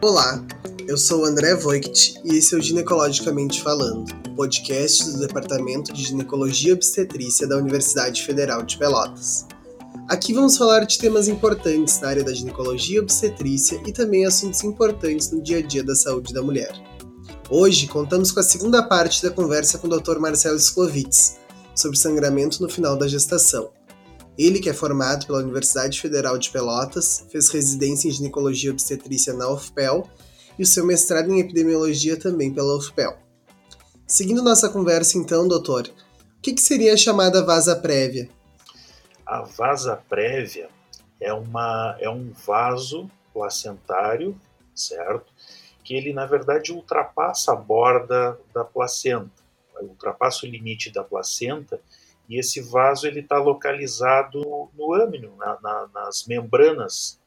Olá, eu sou André Voigt e esse é o Ginecologicamente Falando, podcast do Departamento de Ginecologia e Obstetrícia da Universidade Federal de Pelotas. Aqui vamos falar de temas importantes na área da ginecologia e obstetrícia e também assuntos importantes no dia a dia da saúde da mulher. Hoje contamos com a segunda parte da conversa com o Dr. Marcelo Sklovitz sobre sangramento no final da gestação. Ele, que é formado pela Universidade Federal de Pelotas, fez residência em ginecologia obstetrícia na UFPEL e o seu mestrado em epidemiologia também pela UFPEL. Seguindo nossa conversa, então, doutor, o que, que seria a chamada vasa prévia? A vasa prévia é, uma, é um vaso placentário, certo? Que ele, na verdade, ultrapassa a borda da placenta, ultrapassa o limite da placenta e esse vaso ele está localizado no âmino, na, na, nas membranas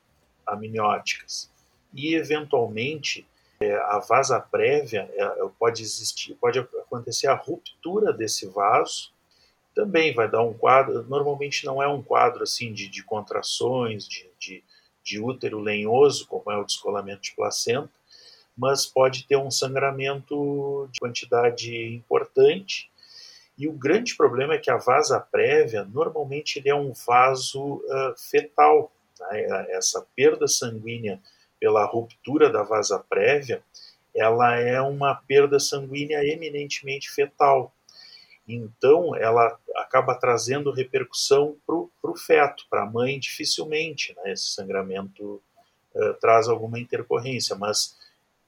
amnióticas. E eventualmente é, a vasa prévia é, é, pode existir, pode acontecer a ruptura desse vaso. Também vai dar um quadro. Normalmente não é um quadro assim de, de contrações, de, de, de útero lenhoso, como é o descolamento de placenta, mas pode ter um sangramento de quantidade importante e o grande problema é que a vasa prévia, normalmente, ele é um vaso uh, fetal. Né? Essa perda sanguínea pela ruptura da vasa prévia, ela é uma perda sanguínea eminentemente fetal. Então, ela acaba trazendo repercussão para o feto, para a mãe, dificilmente. Né? Esse sangramento uh, traz alguma intercorrência, mas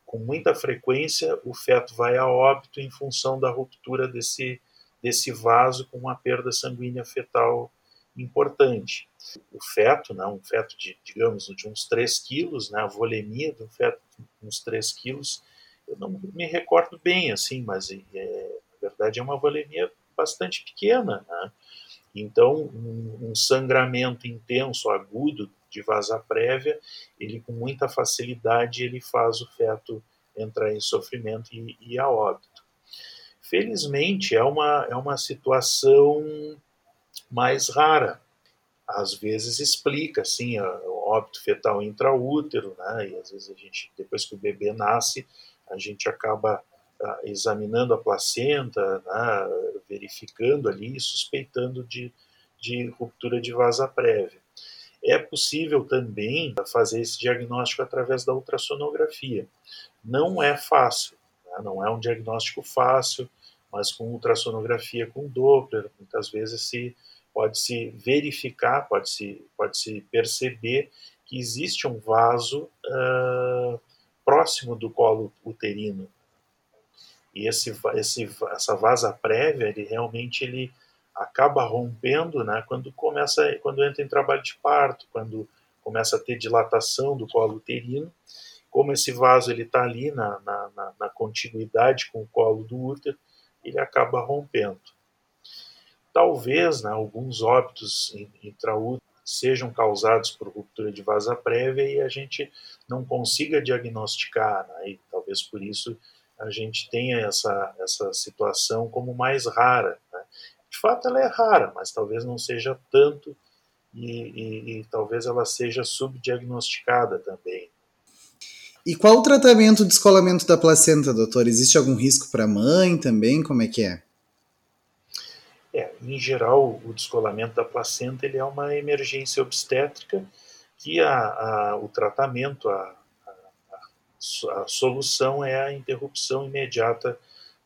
com muita frequência o feto vai a óbito em função da ruptura desse, desse vaso com uma perda sanguínea fetal importante. O feto, né, um feto de, digamos, de uns 3 quilos, né, a volemia de um feto de uns 3 quilos, eu não me recordo bem, assim, mas é, na verdade é uma volemia bastante pequena, né? Então, um, um, sangramento intenso, agudo, de vasa prévia, ele com muita facilidade ele faz o feto entrar em sofrimento e, e a óbito. Felizmente, é uma, é uma situação mais rara. Às vezes explica, assim, o óbito fetal intraútero, né? E às vezes a gente, depois que o bebê nasce, a gente acaba ah, examinando a placenta, né? verificando ali, suspeitando de, de ruptura de vasa prévia. É possível também fazer esse diagnóstico através da ultrassonografia. Não é fácil, né? Não é um diagnóstico fácil, mas com ultrassonografia com Doppler, muitas vezes se pode se verificar, pode se pode se perceber que existe um vaso uh, próximo do colo uterino. E esse, esse, essa vasa prévia, ele realmente ele acaba rompendo, né, quando começa, quando entra em trabalho de parto, quando começa a ter dilatação do colo uterino como esse vaso ele está ali na, na, na, na, continuidade com o colo do útero, ele acaba rompendo. Talvez né, alguns óbitos intraúteros sejam causados por ruptura de vasa prévia e a gente não consiga diagnosticar, né, e talvez por isso a gente tenha essa, essa situação como mais rara. Né. De fato, ela é rara, mas talvez não seja tanto e, e, e talvez ela seja subdiagnosticada também. E qual o tratamento de descolamento da placenta, doutor? Existe algum risco para a mãe também? Como é que é? É, em geral, o descolamento da placenta ele é uma emergência obstétrica que a, a, o tratamento, a, a, solução é a interrupção imediata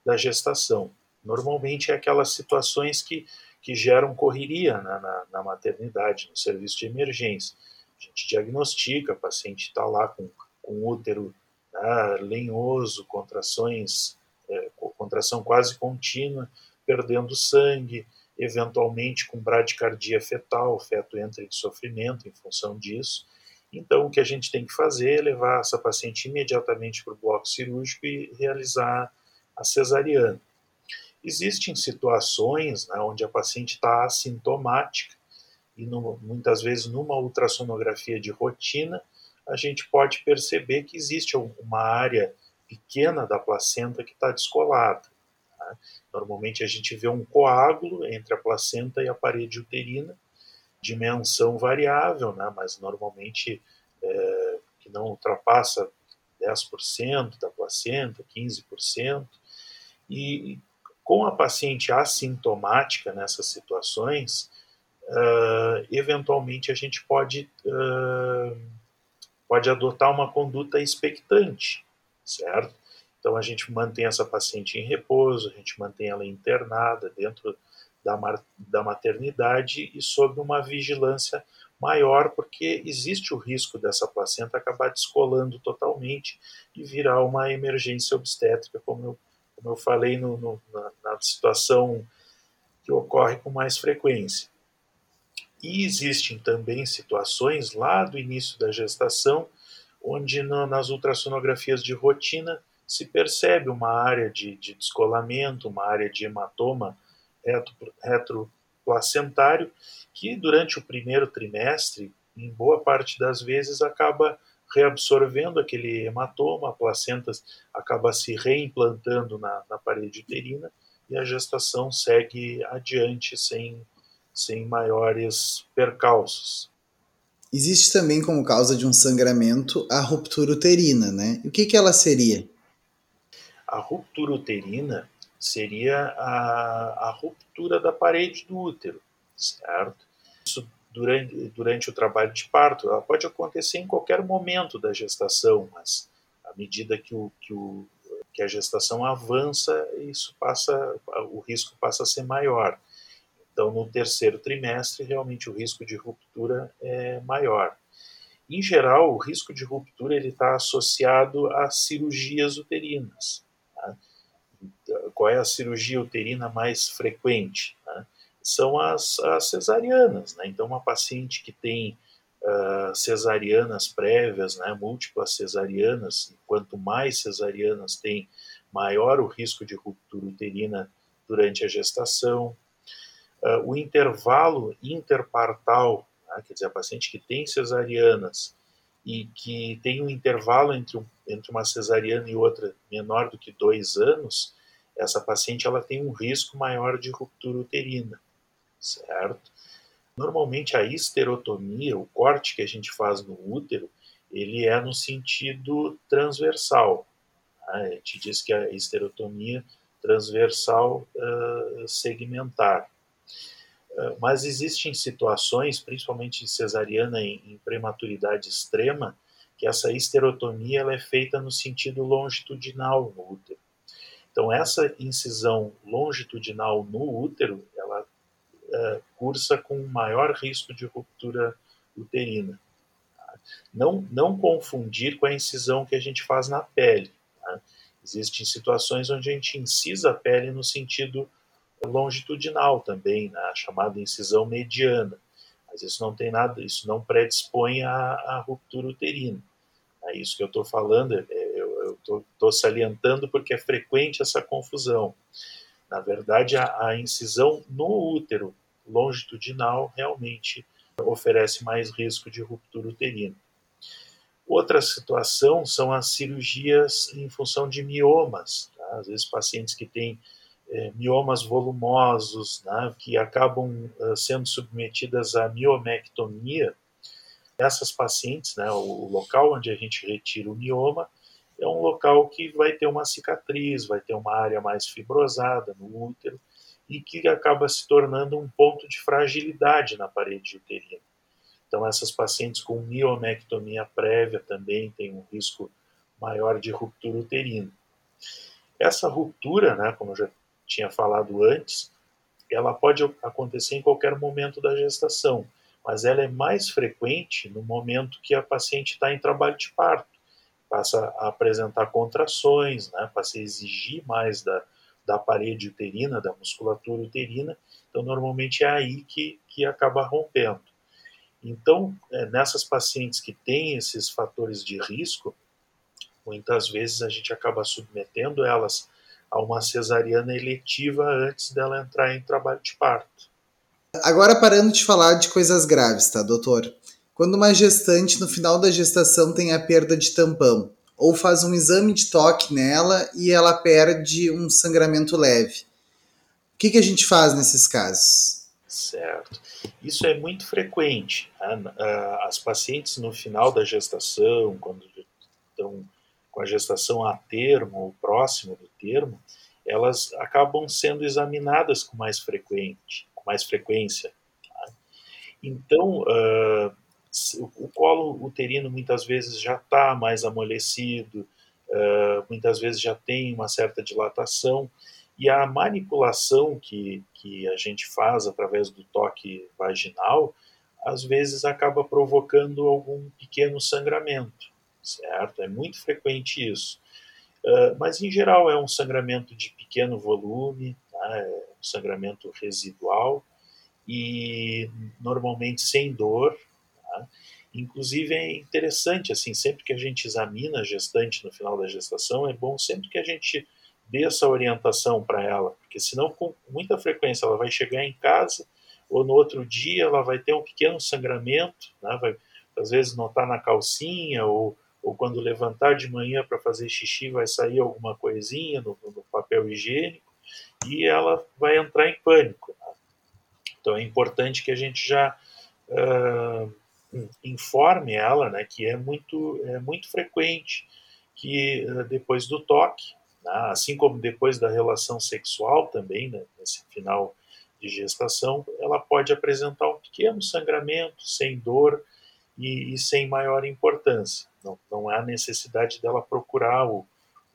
da gestação. Normalmente é aquelas situações que, que geram correria na, na, na maternidade, no serviço de emergência. A gente diagnostica, a paciente está lá com com útero né, lenhoso, contrações, é, contração quase contínua, perdendo sangue, eventualmente com bradicardia fetal, o feto entra em sofrimento em função disso. Então, o que a gente tem que fazer é levar essa paciente imediatamente para o bloco cirúrgico e realizar a cesariana. Existem situações né, onde a paciente está assintomática e no, muitas vezes numa ultrassonografia de rotina a gente pode perceber que existe uma área pequena da placenta que está descolada. Né? Normalmente a gente vê um coágulo entre a placenta e a parede uterina, dimensão variável, né? mas normalmente é, que não ultrapassa 10% da placenta, 15%, e com a paciente assintomática nessas situações, uh, eventualmente a gente pode, uh, pode adotar uma conduta expectante, certo? Então a gente mantém essa paciente em repouso, a gente mantém ela internada dentro da, da maternidade e sob uma vigilância maior, porque existe o risco dessa placenta acabar descolando totalmente e virar uma emergência obstétrica, como eu, como eu falei no, no, na, na situação que ocorre com mais frequência. E existem também situações lá do início da gestação, onde no, nas ultrassonografias de rotina se percebe uma área de, de descolamento, uma área de hematoma retro, retroplacentário, que durante o primeiro trimestre, em boa parte das vezes, acaba reabsorvendo aquele hematoma, a placenta acaba se reimplantando na, na parede uterina e a gestação segue adiante sem sem maiores percalços. Existe também como causa de um sangramento a ruptura uterina, né? E o que, que ela seria? A ruptura uterina seria a, a ruptura da parede do útero, certo? Isso durante, durante o trabalho de parto. Ela pode acontecer em qualquer momento da gestação, mas à medida que, o, que, o, que a gestação avança, isso passa, o risco passa a ser maior. Então, no terceiro trimestre, realmente o risco de ruptura é maior. Em geral, o risco de ruptura está associado a cirurgias uterinas. Tá? Qual é a cirurgia uterina mais frequente? Tá? São as, as, cesarianas. Né? Então, uma paciente que tem uh, cesarianas prévias, né? múltiplas cesarianas, quanto mais cesarianas tem, maior o risco de ruptura uterina durante a gestação Uh, o intervalo interpartal, né, quer dizer, a paciente que tem cesarianas e que tem um intervalo entre, um, entre uma cesariana e outra menor do que dois anos, essa paciente ela tem um risco maior de ruptura uterina, certo? Normalmente a esterotomia, o corte que a gente faz no útero, ele é no sentido transversal. Né? A gente diz que a esterotomia transversal uh, segmentar. Ah, mas existem situações, principalmente cesariana em, em prematuridade extrema, que essa histerotomia ela é feita no sentido longitudinal no útero. Então, essa incisão longitudinal no útero, ela uh, cursa com maior risco de ruptura uterina. Não, não confundir com a incisão que a gente faz na pele. Tá? Existem situações onde a gente incisa a pele no sentido longitudinal também, na chamada incisão mediana. Mas isso não tem nada, isso não predispõe à, à ruptura uterina. É isso que eu estou falando, é, eu estou salientando porque é frequente essa confusão. Na verdade, a, a incisão no útero longitudinal realmente oferece mais risco de ruptura uterina. Outra situação são as cirurgias em função de miomas. Tá? Às vezes, pacientes que têm é, miomas volumosos, né, que acabam uh, sendo submetidas à miomectomia, essas pacientes, né, o local onde a gente retira o mioma, é um local que vai ter uma cicatriz, vai ter uma área mais fibrosada no útero e que acaba se tornando um ponto de fragilidade na parede uterina. Então, essas pacientes com miomectomia prévia também têm um risco maior de ruptura uterina. Essa ruptura, né, como eu já tinha falado antes, ela pode acontecer em qualquer momento da gestação, mas ela é mais frequente no momento que a paciente está em trabalho de parto, passa a apresentar contrações, né, passa a exigir mais da, da parede uterina, da musculatura uterina, então normalmente é aí que, que acaba rompendo. Então, é, nessas pacientes que têm esses fatores de risco, muitas vezes a gente acaba submetendo elas a uma cesariana eletiva antes dela entrar em trabalho de parto. Agora parando de falar de coisas graves, tá, doutor? Quando uma gestante no final da gestação tem a perda de tampão, ou faz um exame de toque nela e ela perde um sangramento leve. O que, que a gente faz nesses casos? Certo. Isso é muito frequente. Né? As pacientes no final da gestação, quando estão com a gestação a termo ou próximo do termo, elas acabam sendo examinadas com mais, frequente, com mais frequência. Tá? Então, uh, o colo uterino muitas vezes já está mais amolecido, uh, muitas vezes já tem uma certa dilatação, e a manipulação que, que a gente faz através do toque vaginal, às vezes acaba provocando algum pequeno sangramento, certo? É muito frequente isso. Uh, mas, em geral, é um sangramento de pequeno volume, tá? é um sangramento residual e normalmente sem dor. Tá? Inclusive, é interessante, assim, sempre que a gente examina a gestante no final da gestação, é bom sempre que a gente dê essa orientação para ela, porque senão com muita frequência ela vai chegar em casa ou no outro dia ela vai ter um pequeno sangramento, né? vai às vezes notar na calcinha ou, ou quando levantar de manhã para fazer xixi vai sair alguma coisinha no, no, papel higiênico e ela vai entrar em pânico. Né? Então é importante que a gente já uh, informe ela, né, que é muito é muito frequente que uh, depois do toque né? Assim como depois da relação sexual também, né, nesse final de gestação, ela pode apresentar um pequeno sangramento sem dor e, e sem maior importância. Não, não há necessidade dela procurar o,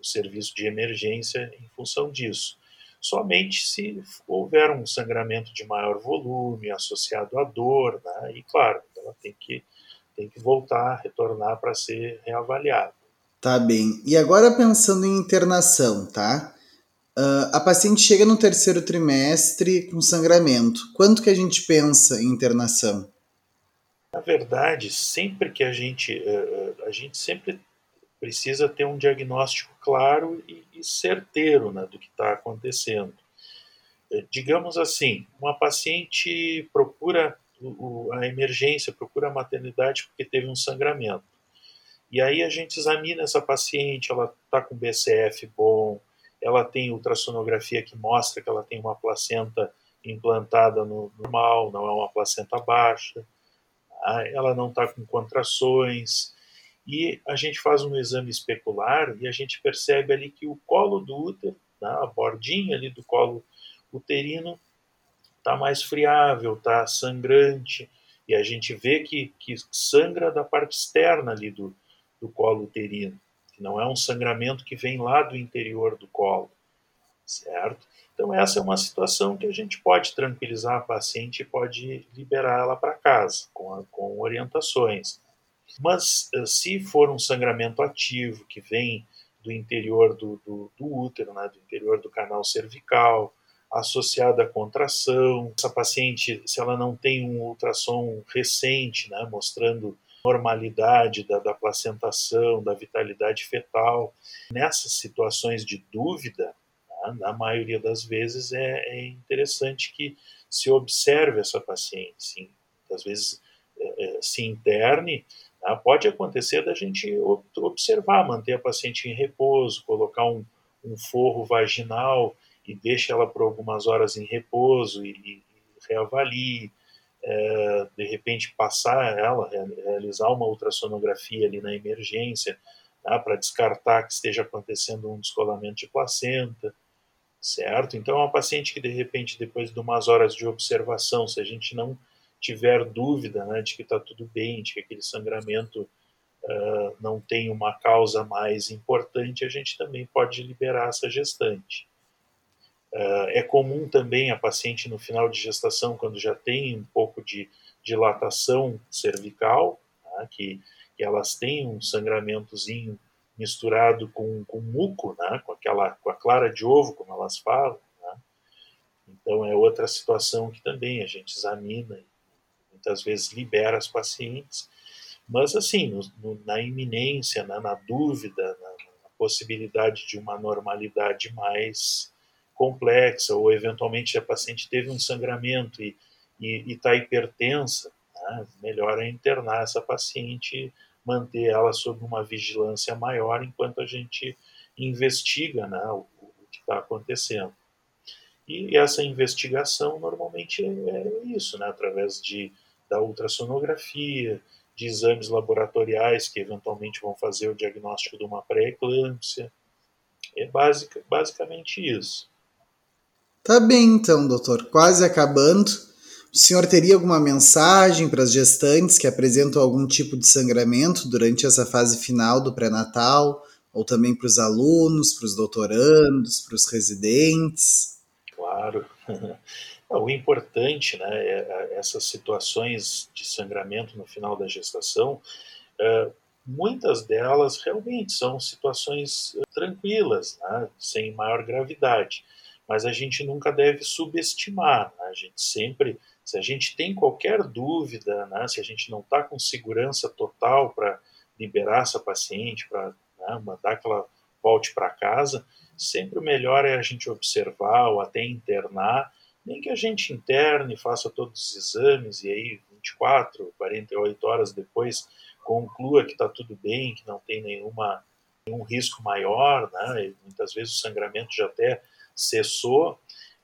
o serviço de emergência em função disso. Somente se houver um sangramento de maior volume associado à dor, né? e claro, ela tem que, tem que voltar, retornar para ser reavaliada. Tá bem. E agora pensando em internação, tá? Uh, a paciente chega no terceiro trimestre com sangramento. Quanto que a gente pensa em internação? Na verdade, sempre que a gente uh, a gente sempre precisa ter um diagnóstico claro e, certeiro né, do que está acontecendo. Uh, digamos assim, uma paciente procura a emergência, procura a maternidade porque teve um sangramento. E aí a gente examina essa paciente, ela está com BCF bom, ela tem ultrassonografia que mostra que ela tem uma placenta implantada no normal, não é uma placenta baixa? Ela não está com contrações, e a gente faz um exame especular e a gente percebe ali que o colo do útero, tá? a bordinha ali do colo uterino, está mais friável, está sangrante, e a gente vê que, que sangra da parte externa ali do, do colo uterino, que não é um sangramento que vem lá do interior do colo, certo? Então essa é uma situação que a gente pode tranquilizar a paciente e pode liberar ela para casa com, a, com orientações. Mas eh, se for um sangramento ativo que vem do interior do, do, do útero, né, do interior do canal cervical, associado à contração, essa paciente, se ela não tem um ultrassom recente, né, mostrando normalidade da, da placentação, da vitalidade fetal. Nessas situações de dúvida, tá, na maioria das vezes é, é, interessante que se observe essa paciente, sim. às vezes é, é, se interne, tá? pode acontecer da gente observar, manter a paciente em repouso, colocar um, um forro vaginal e deixa ela por algumas horas em repouso e, e reavalie, é, de repente passar ela, realizar uma ultrassonografia ali na emergência, tá, para descartar que esteja acontecendo um descolamento de placenta, certo? Então, é uma paciente que de repente, depois de umas horas de observação, se a gente não tiver dúvida né, de que está tudo bem, de que aquele sangramento uh, não tem uma causa mais importante, a gente também pode liberar essa gestante. Uh, é comum também a paciente no final de gestação, quando já tem um pouco de dilatação cervical, tá, que, que, elas têm um sangramentozinho misturado com, com muco, né, com, aquela, com a clara de ovo, como elas falam. Né. Então é outra situação que também a gente examina e muitas vezes libera as pacientes. Mas assim, no, no, na iminência, né, na dúvida, na, na possibilidade de uma normalidade mais complexa, ou eventualmente a paciente teve um sangramento e está hipertensa, né? melhor é internar essa paciente, manter ela sob uma vigilância maior enquanto a gente investiga né, o, o que está acontecendo. E essa investigação normalmente é, é isso, né, através de, da ultrassonografia, de exames laboratoriais que eventualmente vão fazer o diagnóstico de uma pré-eclâmpsia. É basic, basicamente isso. Tá bem então, doutor. Quase acabando. O senhor teria alguma mensagem para as gestantes que apresentam algum tipo de sangramento durante essa fase final do pré-natal? Ou também para os alunos, para os doutorandos, para os residentes? Claro. O importante, né, é, é essas situações de sangramento no final da gestação, é, muitas delas realmente são situações tranquilas, né, sem maior gravidade, mas a gente nunca deve subestimar. Né, a gente sempre, se a gente tem qualquer dúvida, né, se a gente não está com segurança total para liberar essa paciente, para né, mandar que ela volte para casa, sempre o melhor é a gente observar ou até internar nem que a gente interne, faça todos os exames e aí 24, 48 horas depois conclua que está tudo bem, que não tem nenhuma, nenhum risco maior, né? E muitas vezes o sangramento já até cessou,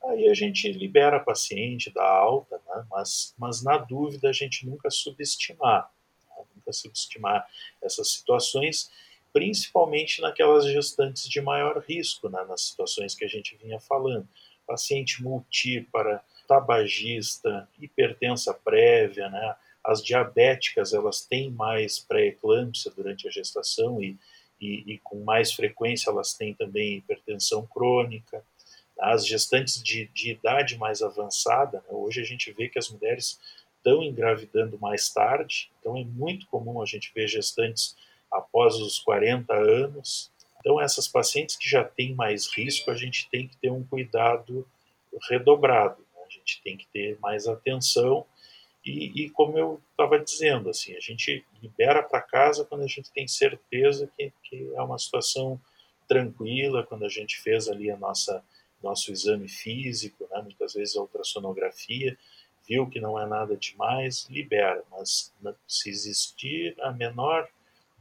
aí a gente libera a paciente, dá alta, né? mas, mas na dúvida a gente nunca subestimar, né? nunca subestimar essas situações, principalmente naquelas gestantes de maior risco, né? nas situações que a gente vinha falando paciente multípara, tabagista, hipertensa prévia, né? As diabéticas, elas têm mais pré-eclâmpsia durante a gestação e, e, e, com mais frequência elas têm também hipertensão crônica. As gestantes de, de idade mais avançada, né? hoje a gente vê que as mulheres estão engravidando mais tarde, então é muito comum a gente ver gestantes após os 40 anos, então, essas pacientes que já têm mais risco, a gente tem que ter um cuidado redobrado, né? a gente tem que ter mais atenção. E, e como eu estava dizendo, assim, a gente libera para casa quando a gente tem certeza que, que é uma situação tranquila, quando a gente fez ali a nossa nosso exame físico, né? muitas vezes a ultrassonografia, viu que não é nada demais, libera. Mas se existir a menor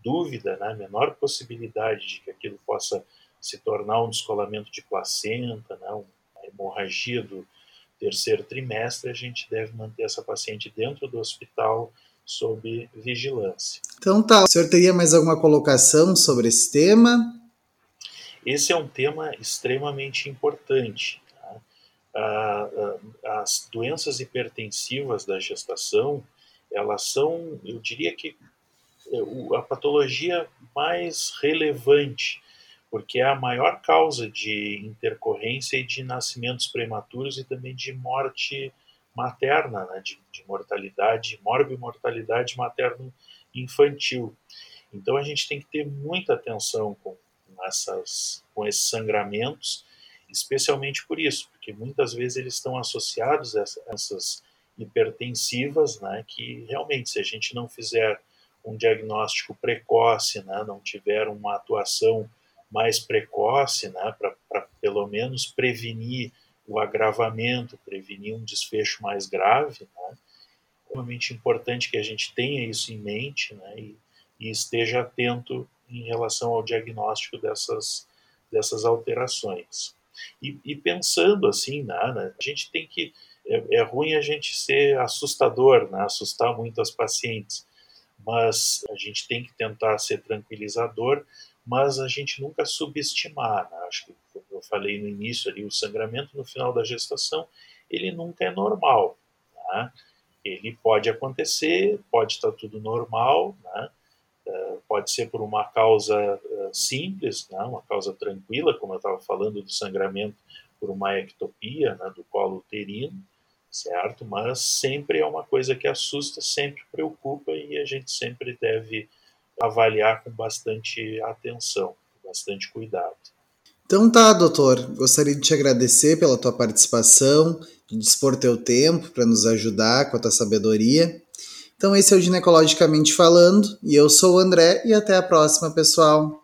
dúvida, né, a menor possibilidade de que aquilo possa se tornar um descolamento de placenta, né, uma hemorragia do terceiro trimestre, a gente deve manter essa paciente dentro do hospital sob vigilância. Então tá, o senhor teria mais alguma colocação sobre esse tema? Esse é um tema extremamente importante. Tá? As doenças hipertensivas da gestação, elas são, eu diria que é, a patologia mais relevante, porque é a maior causa de intercorrência e de nascimentos prematuros e também de morte materna, né, de, de mortalidade, morbimortalidade materno-infantil. Então a gente tem que ter muita atenção com, essas, com esses sangramentos, especialmente por isso, porque muitas vezes eles estão associados a essas hipertensivas, né, que realmente se a gente não fizer um diagnóstico precoce, né, não tiveram uma atuação mais precoce, né, para pelo menos prevenir o agravamento, prevenir um desfecho mais grave, né, é realmente importante que a gente tenha isso em mente né, e, e esteja atento em relação ao diagnóstico dessas, dessas alterações. E, e pensando assim, né, né a gente tem que. É, é, ruim a gente ser assustador, né, assustar muito as pacientes mas a gente tem que tentar ser tranquilizador, mas a gente nunca subestimar. Né? Acho que, como eu falei no início ali, o sangramento no final da gestação, ele nunca é normal. Né? Ele pode acontecer, pode estar tudo normal, né? Uh, pode ser por uma causa uh, simples, né? uma causa tranquila, como eu estava falando do sangramento por uma ectopia né? do colo uterino, certo? Mas sempre é uma coisa que assusta, sempre preocupa e a gente sempre deve avaliar com bastante atenção, com bastante cuidado. Então tá, doutor. Gostaria de te agradecer pela tua participação, de dispor teu tempo para nos ajudar com a tua sabedoria. Então esse é o Ginecologicamente Falando e eu sou o André e até a próxima, pessoal.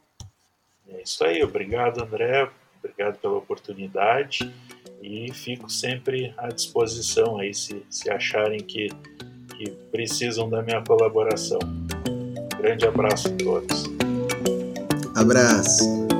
É isso aí, obrigado André, obrigado pela oportunidade e fico sempre à disposição aí se, se acharem que, que precisam da minha colaboração. grande abraço a todos. Abraço.